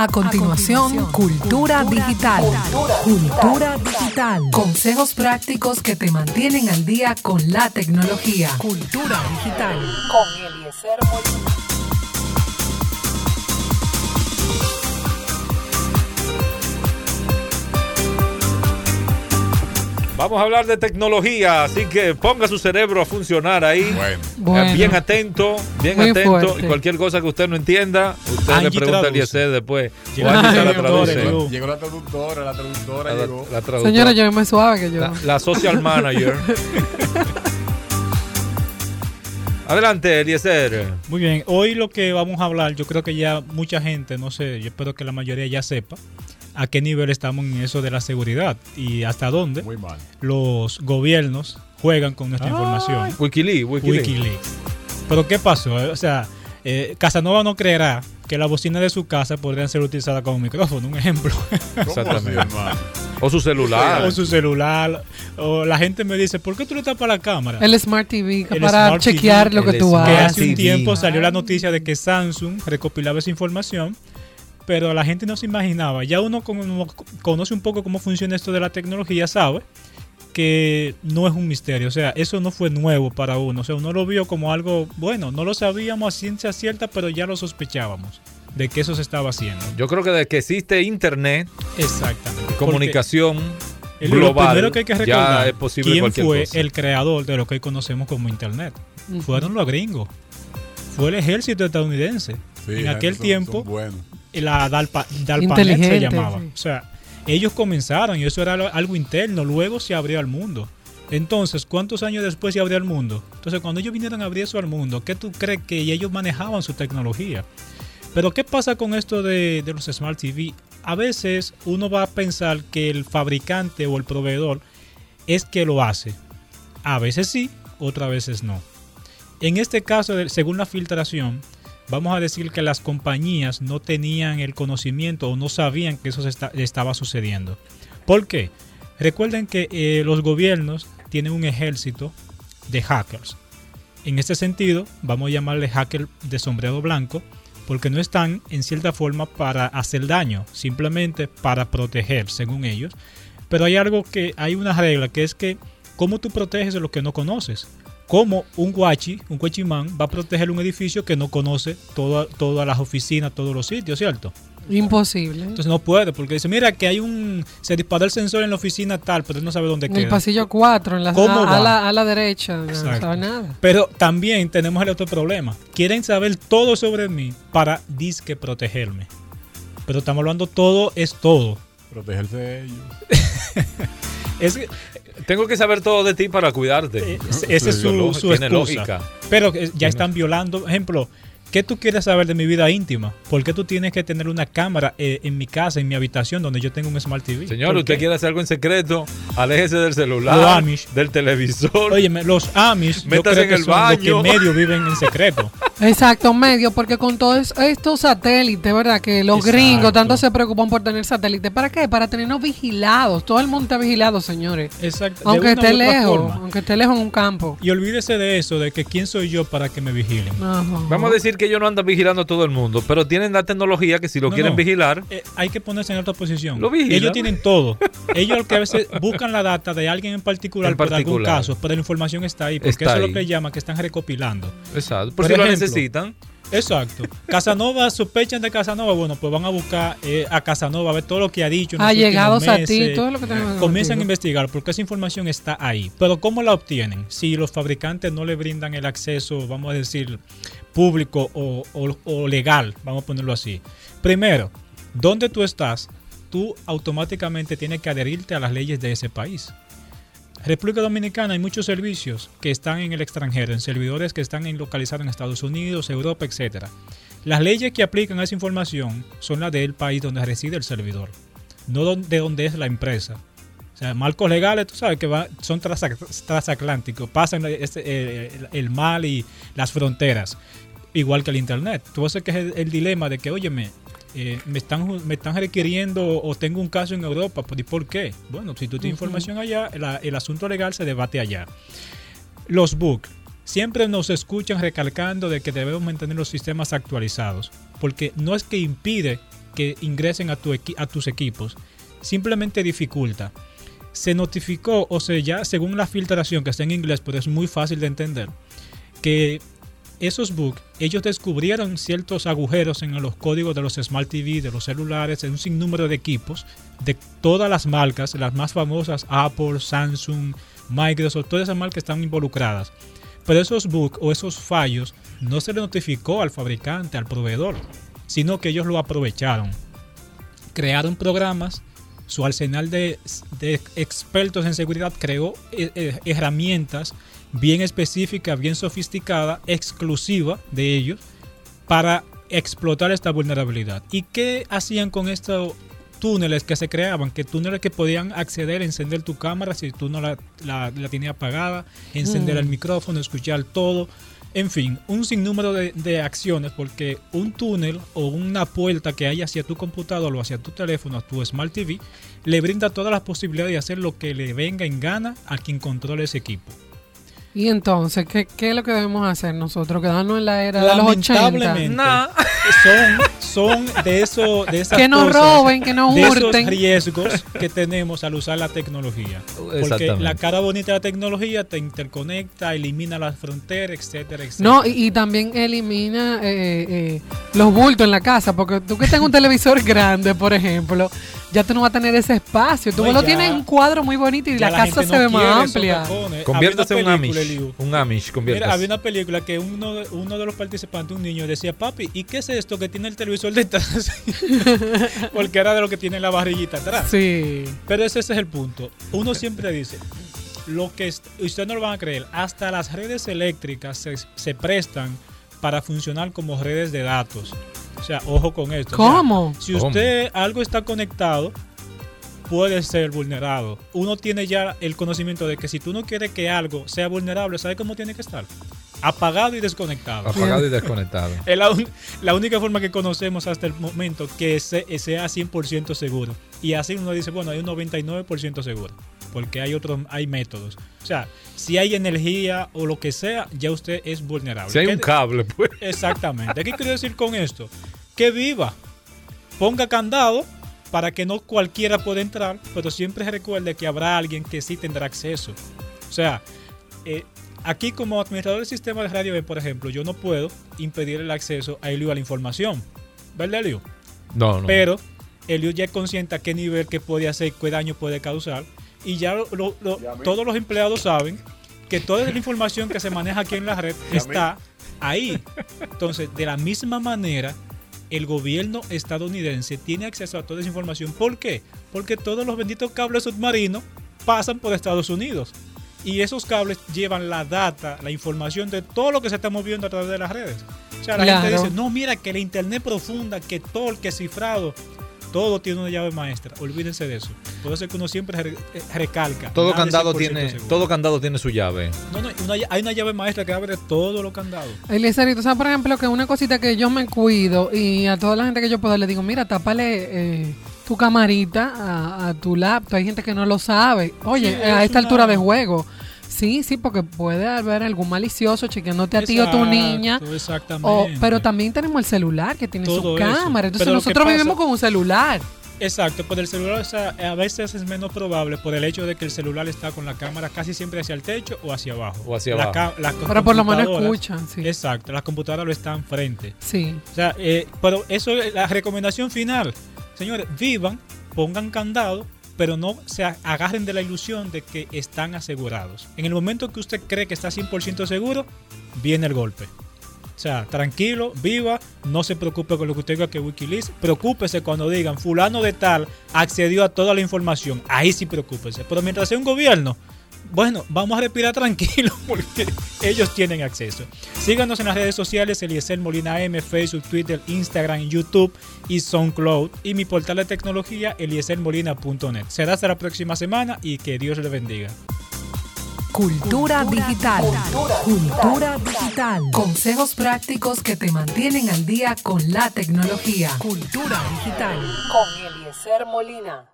A continuación, Cultura, Digital. Cultura, Digital. Consejos prácticos que te mantienen al día con la tecnología. Cultura Digital. Con Eliezer Molina. Vamos a hablar de tecnología, así que ponga su cerebro a funcionar ahí. Bueno. Bien atento, bien atento. Y cualquier cosa que usted no entienda, usted le pregunta a Eliezer después. Llegó la, traduce. llegó la traductora, la traductora la, llegó. La traductora. Señora, yo más suave que yo. La, social manager. Adelante, Eliezer. Muy bien, hoy lo que vamos a hablar, yo creo que ya mucha gente, no sé, yo espero que la mayoría ya sepa, a qué nivel estamos en eso de la seguridad y hasta dónde los gobiernos juegan con nuestra información. Wikileaks, Wikileaks. Pero ¿qué pasó? O sea, eh, Casanova no creerá que las bocinas de su casa podrían ser utilizadas como micrófono, un ejemplo. Exactamente. o su celular. O su celular. O la gente me dice, ¿por qué tú le tapas la cámara? El Smart TV, para chequear lo que tú haces. Que hace un tiempo salió la noticia de que Samsung recopilaba esa información pero la gente no se imaginaba. Ya uno conoce un poco cómo funciona esto de la tecnología, sabe que no es un misterio. O sea, eso no fue nuevo para uno. O sea, uno lo vio como algo, bueno, no lo sabíamos a ciencia cierta, pero ya lo sospechábamos de que eso se estaba haciendo. Yo creo que desde que existe Internet, exactamente, comunicación global, lo primero que hay que recordar, ya es posible quién fue el creador de lo que hoy conocemos como Internet. Fueron los gringos. Fue el ejército estadounidense. en aquel tiempo, la DALPA, DALPANET se llamaba. O sea, ellos comenzaron y eso era algo interno, luego se abrió al mundo. Entonces, ¿cuántos años después se abrió al mundo? Entonces, cuando ellos vinieron a abrir eso al mundo, ¿qué tú crees que ellos manejaban su tecnología? Pero, ¿qué pasa con esto de, de los Smart TV? A veces uno va a pensar que el fabricante o el proveedor es que lo hace. A veces sí, otras veces no. En este caso, según la filtración, vamos a decir que las compañías no tenían el conocimiento o no sabían que eso estaba sucediendo. ¿Por qué? Recuerden que eh, los gobiernos tienen un ejército de hackers. En este sentido, vamos a llamarle hacker de sombrero blanco, porque no están en cierta forma para hacer daño, simplemente para proteger, según ellos. Pero hay algo que, hay una regla que es que, ¿cómo tú proteges lo que no conoces? ¿Cómo un guachi, un guachimán, va a proteger un edificio que no conoce todas las oficinas, todos los sitios, ¿cierto? Imposible. Entonces no puede, porque dice, mira que hay un, se disparó el sensor en la oficina tal, pero él no sabe dónde queda. En el pasillo 4, en la, a, la, derecha, no sabe nada. Pero también tenemos el otro problema. Quieren saber todo sobre mí para disque protegerme. Pero estamos hablando todo es todo. Protegerse de ellos. es, tengo que saber todo de ti para cuidarte. Eh, esa es su, su Lógica. Pero ya están violando. Ejemplo, ¿Qué tú quieres saber de mi vida íntima? ¿Por qué tú tienes que tener una cámara eh, en mi casa, en mi habitación, donde yo tengo un Smart TV? Señor, usted quiere hacer algo en secreto, aléjese del celular, del televisor. Oye, los Amish, yo creo en que el son baño. los que medio viven en secreto. Exacto, medio, porque con todos estos satélites, ¿verdad? Que los gringos tanto se preocupan por tener satélites. ¿Para qué? Para tenernos vigilados. Todo el mundo está vigilado, señores. Exacto. Aunque esté lejos, aunque esté lejos en un campo. Y olvídese de eso, de que quién soy yo para que me vigilen. Vamos a decir que ellos no andan vigilando a todo el mundo, pero tienen la tecnología que si lo quieren vigilar. Eh, hay que ponerse en otra posición. ellos tienen todo. ellos que a veces buscan la data de alguien en particular, por algún caso, pero la información está ahí, porque eso es lo que llama que están recopilando. Exacto. Por, si lo necesitan. Exacto. Casanova, sospechan de Casanova, bueno, pues van a buscar eh, a Casanova, a ver todo lo que ha dicho. ha llegado a ti, todo lo que tenemos. Comienzan a investigar porque esa información está ahí. Pero ¿cómo la obtienen? Si los fabricantes no le brindan el acceso, vamos a decir, público o, o legal, vamos a ponerlo así. Primero, ¿dónde tú estás? Tú automáticamente tienes que adherirte a las leyes de ese país. República Dominicana hay muchos servicios que están en el extranjero, en servidores que están localizados en Estados Unidos, Europa, etc. Las leyes que aplican a esa información son las del país donde reside el servidor, no de donde es la empresa. O sea, marcos legales, tú sabes que son transatlánticos, pasan este, el, mal y las fronteras, igual que el Internet. Tú vas que es el, el dilema de que, óyeme, eh, me, están, me están requiriendo o tengo un caso en Europa. ¿Y por qué? Bueno, si tú tienes información allá, el asunto legal se debate allá. Los bugs. Siempre nos escuchan recalcando de que debemos mantener los sistemas actualizados, porque no es que impide que ingresen a, tu a tus equipos, simplemente dificulta. Se notificó, o sea, ya según la filtración que está en inglés, pero es muy fácil de entender, que esos bugs, ellos descubrieron ciertos agujeros en los códigos de los Smart TV, de los celulares, en un sinnúmero de equipos de todas las marcas, las más famosas, Apple, Samsung, Microsoft, todas esas marcas están involucradas. Pero esos bugs o esos fallos no se le notificó al fabricante, al proveedor, sino que ellos lo aprovecharon. Crearon programas, su arsenal de, expertos en seguridad creó eh, eh, herramientas bien específica, bien sofisticada, exclusiva de ellos para explotar esta vulnerabilidad. ¿Y qué hacían con estos túneles que se creaban? Que túneles que podían acceder, encender tu cámara si tú no la, la, tenías apagada, encender mm. el micrófono, escuchar todo. En fin, un sinnúmero de, de, acciones porque un túnel o una puerta que hay hacia tu computador o hacia tu teléfono, a tu Smart TV, le brinda todas las posibilidades de hacer lo que le venga en gana a quien controle ese equipo. Y entonces, ¿qué, ¿qué, es lo que debemos hacer nosotros? ¿Quedarnos en la era de los 80? Son, son de, eso, de esas Que nos roben, que nos hurten. De esos riesgos que tenemos al usar la tecnología. Porque la cara bonita de la tecnología te interconecta, elimina las fronteras, etcétera, etcétera. No, y, también elimina eh, eh, los bultos en la casa. Porque tú que tengas un televisor grande, por ejemplo ya tú no vas a tener ese espacio. Tú lo tienes un cuadro muy bonito y la, casa se ve más amplia. Conviértase en un Amish. Un Amish, Mira, había una película que uno, uno de los participantes, un niño, decía, papi, ¿y qué es esto que tiene el televisor detrás? Porque era de lo que tiene la barriguita atrás. Sí. Pero ese, es el punto. Uno siempre dice, lo que ustedes no lo van a creer, hasta las redes eléctricas se, se prestan para funcionar como redes de datos. O sea, ojo con esto. ¿Cómo? si usted algo está conectado, puede ser vulnerado. Uno tiene ya el conocimiento de que si tú no quieres que algo sea vulnerable, ¿sabe cómo tiene que estar? Apagado y desconectado. Apagado y desconectado. es la, única forma que conocemos hasta el momento que sea 100% seguro. Y así uno dice, bueno, hay un 99% seguro porque hay otros, hay métodos. O sea, si hay energía o lo que sea, ya usted es vulnerable. Si hay un cable, pues. Exactamente. ¿Qué quiero decir con esto? Que viva, ponga candado para que no cualquiera pueda entrar, pero siempre recuerde que habrá alguien que sí tendrá acceso. O sea, eh, aquí como administrador del sistema de radio, por ejemplo, yo no puedo impedir el acceso a Elio a la información. ¿Verdad, Elio? No, no. Pero Elio ya es consciente a qué nivel que puede hacer, qué daño puede causar y ya todos los empleados saben que toda la información que se maneja aquí en la red está ahí. Entonces, de la misma manera, el gobierno estadounidense tiene acceso a toda esa información. ¿Por qué? Porque todos los benditos cables submarinos pasan por Estados Unidos. Y esos cables llevan la data, la información de todo lo que se está moviendo a través de las redes. O sea, la gente dice, no, mira que la internet profunda, que todo el que cifrado, todo tiene una llave maestra. Olvídense de eso. Puede ser que uno siempre eh, recalca. Todo candado tiene, todo candado tiene su llave. No, no, hay una llave maestra que abre todos los candados. Elizabeth, tú sabes, por ejemplo, que una cosita que yo me cuido y a toda la gente que yo puedo le digo, mira, tápale eh, tu camarita a, tu laptop. Hay gente que no lo sabe. Oye, a esta altura de juego Sí, sí, porque puede haber algún malicioso chequeándote a ti o tu niña. Exactamente. pero también tenemos el celular que tiene su cámara. Entonces nosotros vivimos con un celular. Exacto, pero el celular a veces es menos probable por el hecho de que el celular está con la cámara casi siempre hacia el techo o hacia abajo. O hacia abajo. pero por lo menos escuchan, sí. Exacto, las computadoras lo están frente. Sí. O sea, eh, pero eso es la recomendación final. Señores, vivan, pongan candado, pero no se agarren de la ilusión de que están asegurados. En el momento que usted cree que está 100% seguro, viene el golpe. O sea, tranquilo, viva, no se preocupe con lo que usted diga que Wikileaks, preocúpese cuando digan fulano de tal accedió a toda la información, ahí sí preocúpese. Pero mientras sea un gobierno bueno, vamos a respirar tranquilo porque ellos tienen acceso. Síganos en las redes sociales, Eliezer Molina M, Facebook, Twitter, Instagram, YouTube y SoundCloud. Y mi portal de tecnología, eliezermolina.net. Será hasta la próxima semana y que Dios le bendiga. Cultura, digital. Cultura, digital. Consejos prácticos que te mantienen al día con la tecnología. Cultura digital. Con Eliezer Molina.